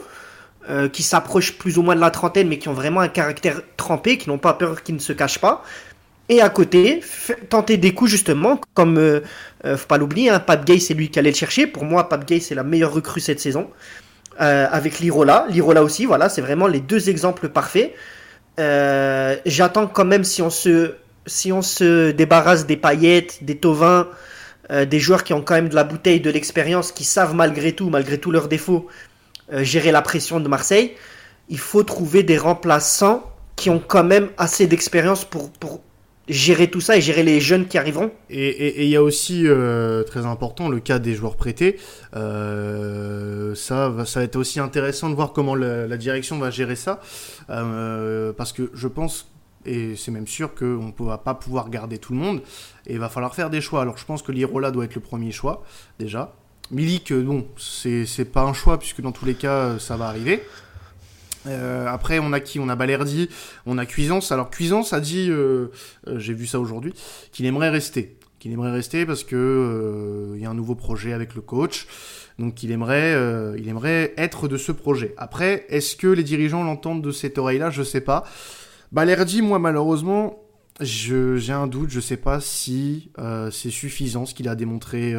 Euh, qui s'approchent plus ou moins de la trentaine, mais qui ont vraiment un caractère trempé, qui n'ont pas peur, qui ne se cachent pas. Et à côté, tenter des coups justement, comme euh, faut pas l'oublier, hein, Pape Gay c'est lui qui allait le chercher. Pour moi, Pape Gay c'est la meilleure recrue cette saison. Euh, avec Lirola, Lirola aussi, voilà, c'est vraiment les deux exemples parfaits. J'attends quand même si on se si on se débarrasse des paillettes, des Tovins, des joueurs qui ont quand même de la bouteille, de l'expérience, qui savent malgré tout, malgré tous leurs défauts, gérer la pression de Marseille. Il faut trouver des remplaçants qui ont quand même assez d'expérience pour, pour gérer tout ça et gérer les jeunes qui arriveront. Et il y a aussi, euh, très important, le cas des joueurs prêtés. Euh, ça, va, ça va être aussi intéressant de voir comment la, direction va gérer ça. Euh, parce que je pense, et c'est même sûr qu'on ne va pas pouvoir garder tout le monde. Et il va falloir faire des choix. Alors je pense que l'Irola doit être le premier choix, déjà. Milik, bon, c'est pas un choix, puisque dans tous les cas, ça va arriver. Euh, après, on a qui? On a Balerdi, on a Cuisance. Alors Cuisance a dit, euh, euh, j'ai vu ça aujourd'hui, qu'il aimerait rester. Qu'il aimerait rester parce que il y a un nouveau projet avec le coach. Donc il aimerait, il aimerait être de ce projet. Après, est-ce que les dirigeants l'entendent de cette oreille-là? Je sais pas. Balerdi, moi malheureusement, j'ai un doute, je sais pas si c'est suffisant ce qu'il a démontré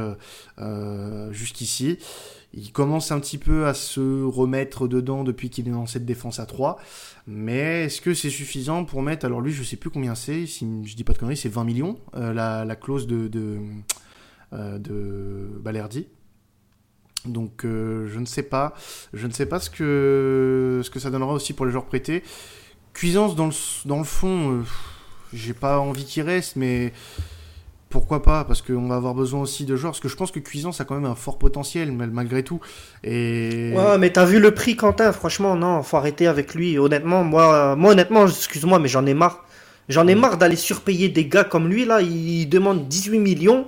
jusqu'ici. Il commence un petit peu à se remettre dedans depuis qu'il est dans cette défense à 3. Mais est-ce que c'est suffisant pour mettre. Alors lui, je sais plus combien c'est. Si je dis pas de conneries, c'est 20 millions euh, la, clause de, de, euh, Balerdi. Donc euh, je ne sais pas. Je ne sais pas ce que, ce que ça donnera aussi pour les joueurs prêtés. Cuisance dans le, dans le fond, j'ai pas envie qu'il reste, mais pourquoi pas Parce qu'on va avoir besoin aussi de joueurs. Parce que je pense que Cuisance a quand même un fort potentiel malgré tout. Et... Ouais, mais t'as vu le prix, Quentin? Franchement, non, faut arrêter avec lui. Honnêtement, moi, moi honnêtement, excuse-moi, mais j'en ai marre. J'en ai marre d'aller surpayer des gars comme lui. Là, il demande 18 millions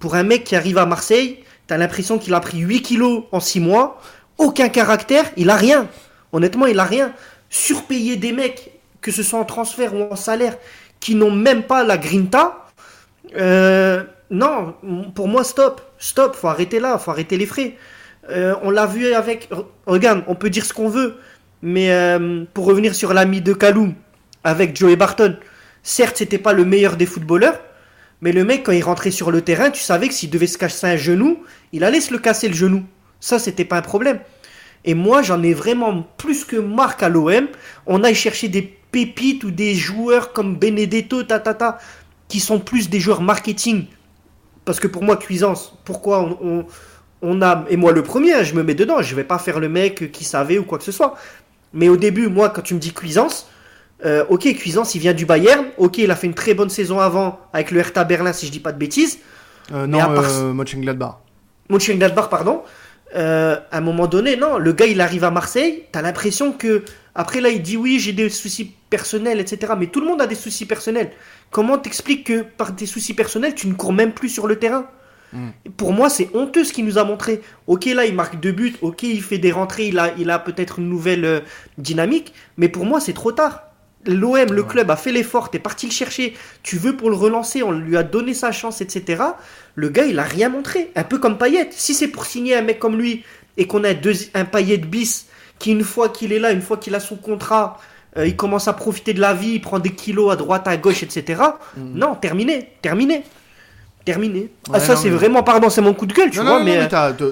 pour un mec qui arrive à Marseille. T'as l'impression qu'il a pris 8 kilos en 6 mois. Aucun caractère, il a rien. Honnêtement, il a rien. Surpayer des mecs, que ce soit en transfert ou en salaire, qui n'ont même pas la grinta. Euh, non, pour moi, stop. Stop, faut arrêter là, faut arrêter les frais. Euh, on l'a vu avec. Regarde, on peut dire ce qu'on veut, mais euh, pour revenir sur l'ami de Kaloum avec Joey Barton, certes, c'était pas le meilleur des footballeurs, mais le mec, quand il rentrait sur le terrain, tu savais que s'il devait se casser un genou, il allait se le casser le genou. Ça, c'était pas un problème. Et moi, j'en ai vraiment plus que marque à l'OM. On aille chercher des pépites ou des joueurs comme Benedetto, tatata, qui sont plus des joueurs marketing. Parce que pour moi, Cuisance, pourquoi on, a. Et moi, le premier, hein, je me mets dedans. Je vais pas faire le mec qui savait ou quoi que ce soit. Mais au début, moi, quand tu me dis Cuisance, euh, ok, Cuisance, il vient du Bayern. Ok, il a fait une très bonne saison avant avec le Hertha Berlin, si je dis pas de bêtises. Euh, non, euh, Mönchengladbach. Mönchengladbach, pardon. Euh, à un moment donné, non, le gars, il arrive à Marseille. T'as l'impression que après là, il dit oui, j'ai des soucis personnels, etc. Mais tout le monde a des soucis personnels. Comment t'expliques que par des soucis personnels, tu ne cours même plus sur le terrain? Hmm. Pour moi, c'est honteux ce qu'il nous a montré. Ok, là, il marque deux buts. Ok, il fait des rentrées. Il a, il a peut-être une nouvelle dynamique. Mais pour moi, c'est trop tard. L'OM, le club, a fait l'effort, t'es parti le chercher, tu veux pour le relancer, on lui a donné sa chance, etc. Le gars, il a rien montré. Un peu comme Payet. Si c'est pour signer un mec comme lui et qu'on a deux, un Payet bis qui, une fois qu'il est là, une fois qu'il a son contrat, euh, il commence à profiter de la vie, il prend des kilos à droite, à gauche, etc. Mm. Non, terminé, terminé terminé. ah, ça, c'est vraiment, pardon, c'est mon coup de gueule, tu vois. mais,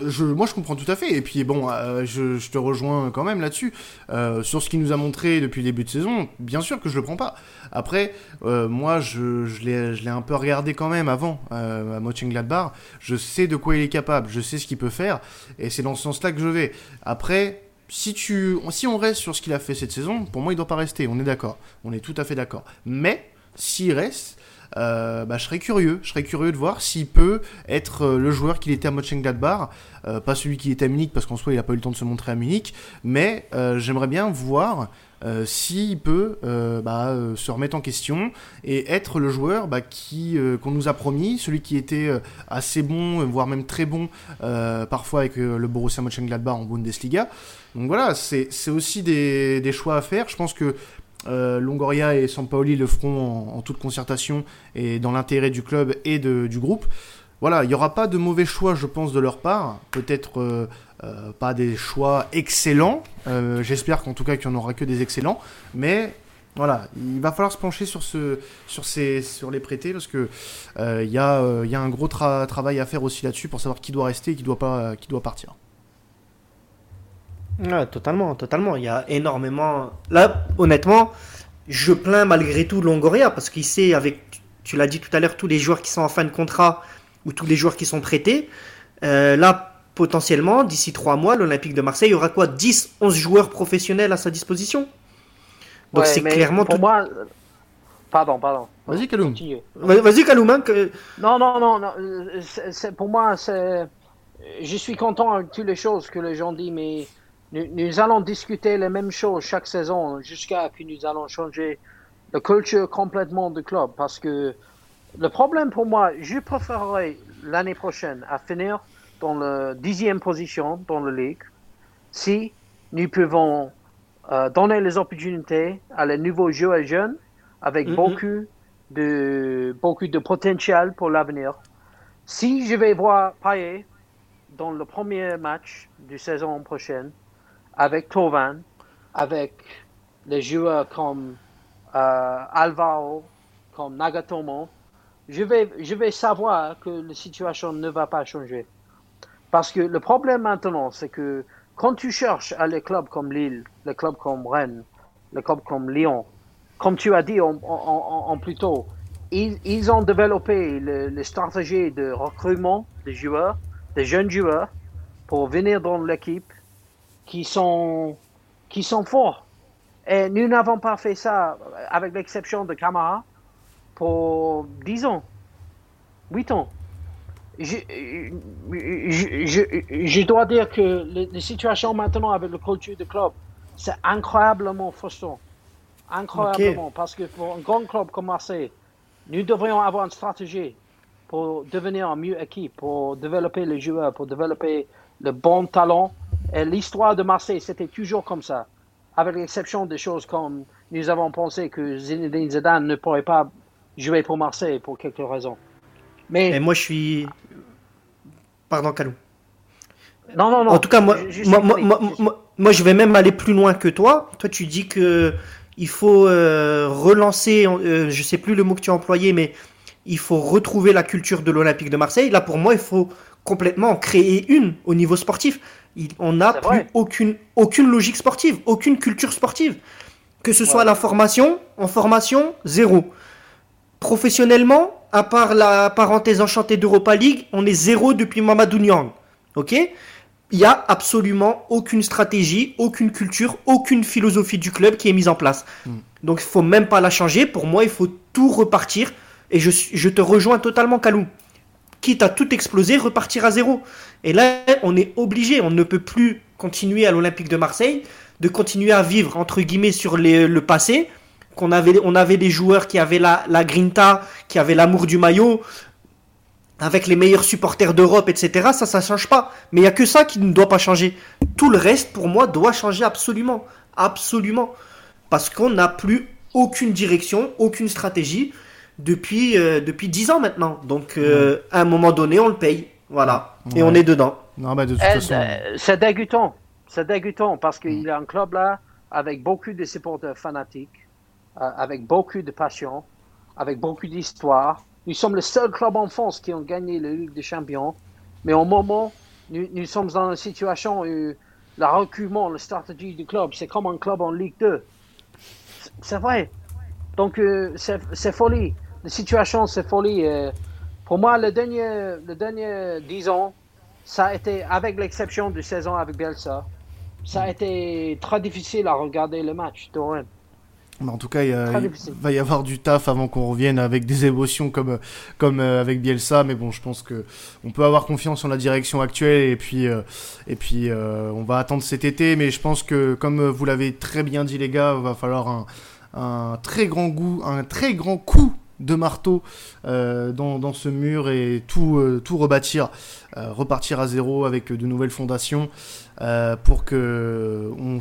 je, moi, je comprends tout à fait. Et puis, bon, euh, je, te rejoins quand même là-dessus. Euh, sur ce qu'il nous a montré depuis le début de saison, bien sûr que je le prends pas. Après, euh, moi, je, je l'ai un peu regardé quand même avant à Mönchengladbach. Je sais de quoi il est capable, je sais ce qu'il peut faire. Et c'est dans ce sens-là que je vais. Après, si, tu, si on reste sur ce qu'il a fait cette saison, pour moi, il doit pas rester. On est d'accord. On est tout à fait d'accord. Mais, s'il reste euh, bah, je serais curieux. Je serais curieux de voir s'il peut être euh, le joueur qu'il était à Mönchengladbach, euh, pas celui qui était à Munich parce qu'en soi il n'a pas eu le temps de se montrer à Munich, mais j'aimerais bien voir s'il peut bah, se remettre en question et être le joueur bah, qui qu'on nous a promis, celui qui était assez bon, voire même très bon parfois avec le Borussia Mönchengladbach en Bundesliga. Donc voilà, c'est aussi des, des, choix à faire. Je pense que euh, Longoria et Sampaoli le feront en, toute concertation et dans l'intérêt du club et du groupe. Voilà, il n'y aura pas de mauvais choix, je pense, de leur part. Peut-être euh, euh, pas des choix excellents. J'espère qu'en tout cas qu'il n'y en aura que des excellents. Mais voilà, il va falloir se pencher sur, ce, sur, ces, sur les prêtés parce que il y, a, un gros travail à faire aussi là-dessus pour savoir qui doit rester et qui doit, pas, qui doit partir totalement, totalement. Il y a énormément. Là, honnêtement, je plains malgré tout Longoria parce qu'il sait, avec, tu l'as dit tout à l'heure, tous les joueurs qui sont en fin de contrat ou tous les joueurs qui sont prêtés. Euh, là, potentiellement, d'ici trois mois, l'Olympique de Marseille aura quoi? 10, 11 joueurs professionnels à sa disposition? Donc c'est clairement pour moi. Pardon, pardon. Vas-y, Kaloum. Vas-y, Kaloum. Hein, que... Non, non, non. non. pour moi, c'est. Je suis content avec toutes les choses que les gens disent, mais nous, allons discuter les mêmes choses chaque saison jusqu'à ce que nous allons changer la culture complètement du club. Parce que le problème pour moi, je préférerais l'année prochaine à finir dans la dixième position dans la ligue si nous pouvons euh, donner les opportunités à les nouveaux joueurs jeunes avec mm-hmm. beaucoup de beaucoup de potentiel pour l'avenir. Si je vais voir Payet dans le premier match de saison prochaine, avec Tovan, avec les joueurs comme euh, Alvaro, comme Nagatomo, je vais, je vais savoir que la situation ne va pas changer. Parce que le problème maintenant, c'est que quand tu cherches à les clubs comme Lille, les clubs comme Rennes, les clubs comme Lyon, comme tu as dit en, plus tôt, ils, ils, ont développé les stratégies de recrutement des joueurs, des jeunes joueurs, pour venir dans l'équipe qui sont, qui sont forts. Et nous n'avons pas fait ça, avec l'exception de Kamara, pour 10 ans. 8 ans. Je, je, je, je, dois dire que les, situations maintenant avec le culture de club, c'est incroyablement frustrant. Incroyablement. Parce que pour un grand club comme Marseille, nous devrions avoir une stratégie pour devenir un mieux équipe, pour développer les joueurs, pour développer le bon talent. Et l'histoire de Marseille, c'était toujours comme ça. Avec l'exception des choses comme nous avons pensé que Zinedine Zidane ne pourrait pas jouer pour Marseille pour quelques raisons. Mais Et moi, je suis. Pardon, Calou. Non, non, non. En tout cas, moi, moi, moi, je vais même aller plus loin que toi. Toi, tu dis que il faut euh, relancer, euh, je sais plus le mot que tu as employé, mais il faut retrouver la culture de l'Olympique de Marseille. Là, pour moi, il faut complètement en créer une au niveau sportif. on n'a plus aucune, aucune logique sportive, aucune culture sportive. Que ce soit la formation, en formation, zéro. Professionnellement, à part la parenthèse enchantée d'Europa League, on est zéro depuis Mamadou Niang. Ok? Il n'y a absolument aucune stratégie, aucune culture, aucune philosophie du club qui est mise en place. Hmm. Donc il faut même pas la changer. Pour moi, il faut tout repartir et je, te rejoins totalement, Kalou. Quitte à tout exploser, repartir à zéro. Et là, on est obligé, on ne peut plus continuer à l'Olympique de Marseille, de continuer à vivre, entre guillemets, sur le passé. Qu'on avait, on avait des joueurs qui avaient la, la grinta, qui avaient l'amour du maillot, avec les meilleurs supporters d'Europe, etc. Ça, ça change pas. Mais il n'y a que ça qui ne doit pas changer. Tout le reste, pour moi, doit changer absolument. Absolument. Parce qu'on n'a plus aucune direction, aucune stratégie depuis, euh, depuis 10 ans maintenant. Donc, euh, à un moment donné, on le paye. Voilà. Et on est dedans. Non, de toute façon... Euh, c'est dégoûtant. C'est dégoûtant parce qu'il y a un club là avec beaucoup de supporters fanatiques, avec beaucoup de passion, avec beaucoup d'histoire. Nous sommes le seul club en France qui ont gagné la Ligue des Champions. Mais au moment, nous, nous sommes dans une situation où le reculement, la stratégie du club, c'est comme un club en Ligue 2. C'est vrai. Donc, c'est folie la situation, c'est folie. Euh, pour moi, le dernier, le dernier 10 ans, ça a été, avec l'exception de saison avec Bielsa, ça a été très difficile à regarder le match en tout cas, il, va y avoir du taf avant qu'on revienne avec des émotions comme, comme euh, avec Bielsa. Mais bon, je pense que on peut avoir confiance en la direction actuelle et puis, euh, et puis on va attendre cet été. Mais je pense que, comme vous l'avez très bien dit, les gars, il va falloir un, un très grand goût, un très grand coup de marteau euh, dans, dans, ce mur et tout, euh, tout rebâtir, euh, repartir à zéro avec de nouvelles fondations pour que on,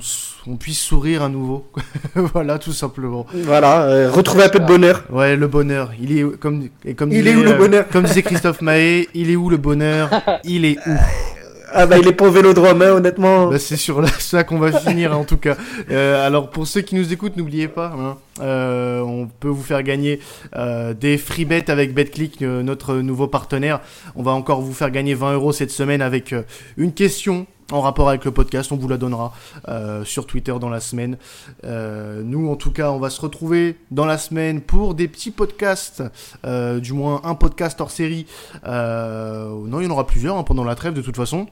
on, puisse sourire à nouveau. voilà, tout simplement. Voilà, retrouver un peu de bonheur. Ouais, le bonheur. Il est comme et comme il est où le bonheur? Comme disait Christophe Mahé, il est où le bonheur? Il est où? Ah bah il est pas au vélodrome, hein, honnêtement. Bah, c'est sur ça qu'on va finir en tout cas. Euh, alors pour ceux qui nous écoutent, n'oubliez pas, hein, euh, on peut vous faire gagner euh, des free bets avec BetClick, euh, notre nouveau partenaire. On va encore vous faire gagner 20 euros cette semaine avec euh, une question en rapport avec le podcast, on vous la donnera euh, sur Twitter dans la semaine. Euh, nous, en tout cas, on va se retrouver dans la semaine pour des petits podcasts, euh, du moins un podcast hors série. non, il y en aura plusieurs hein, pendant la trêve de toute façon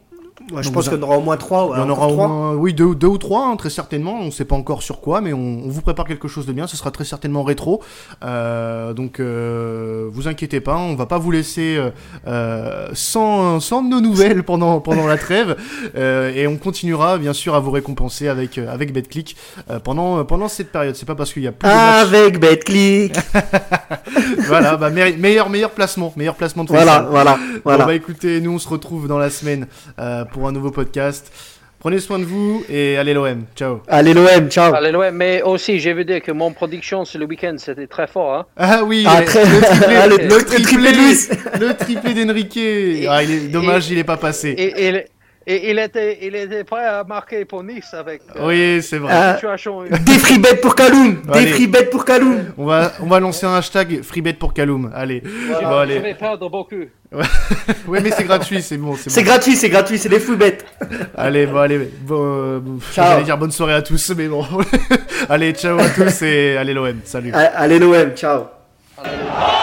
je pense qu'il y en aura au moins trois. il y en aura au moins, oui, deux, deux ou trois, hein, très certainement. On ne sait pas encore sur quoi, mais on, vous prépare quelque chose de bien. Ce sera très certainement rétro. Euh, donc, euh, vous inquiétez pas, on va pas vous laisser euh, sans, sans nos nouvelles pendant, pendant la trêve. et on continuera, bien sûr, à vous récompenser avec, avec BetClick pendant, pendant cette période. C'est pas parce qu'il y a plus de Avec BetClick Voilà, bah, meilleur, meilleur placement. Meilleur placement de Voilà, voilà. voilà. Bon, bah écoutez, nous on se retrouve dans la semaine pour un nouveau podcast. Prenez soin de vous et allez l'OM. Ciao. Allez l'OM, ciao. Allez l'OM, mais aussi, j'ai vu dire que mon production sur le week-end, c'était très fort. Hein. Ah oui, ah, très... le triplé, ah, le, le, triplé, le triplé d'Enrique. Ah, il est dommage, il n'est pas passé. Et, et, et il était, il était prêt à marquer pour Nice avec. Euh, oui, c'est vrai. Euh, des free bets pour Kaloum. Des free bets pour Kaloum. On va, on va lancer un hashtag free bet pour Kaloum. Allez. Voilà, bon, allez. Je vais perdre beaucoup. ouais, mais c'est gratuit, c'est bon. C'est bon. gratuit, c'est gratuit, c'est des free bets. allez, bon, allez. Bon, euh, J'allais dire bonne soirée à tous, mais bon. allez, ciao à tous et allez l'OM. Salut. Allez l'OM, ciao. Allez,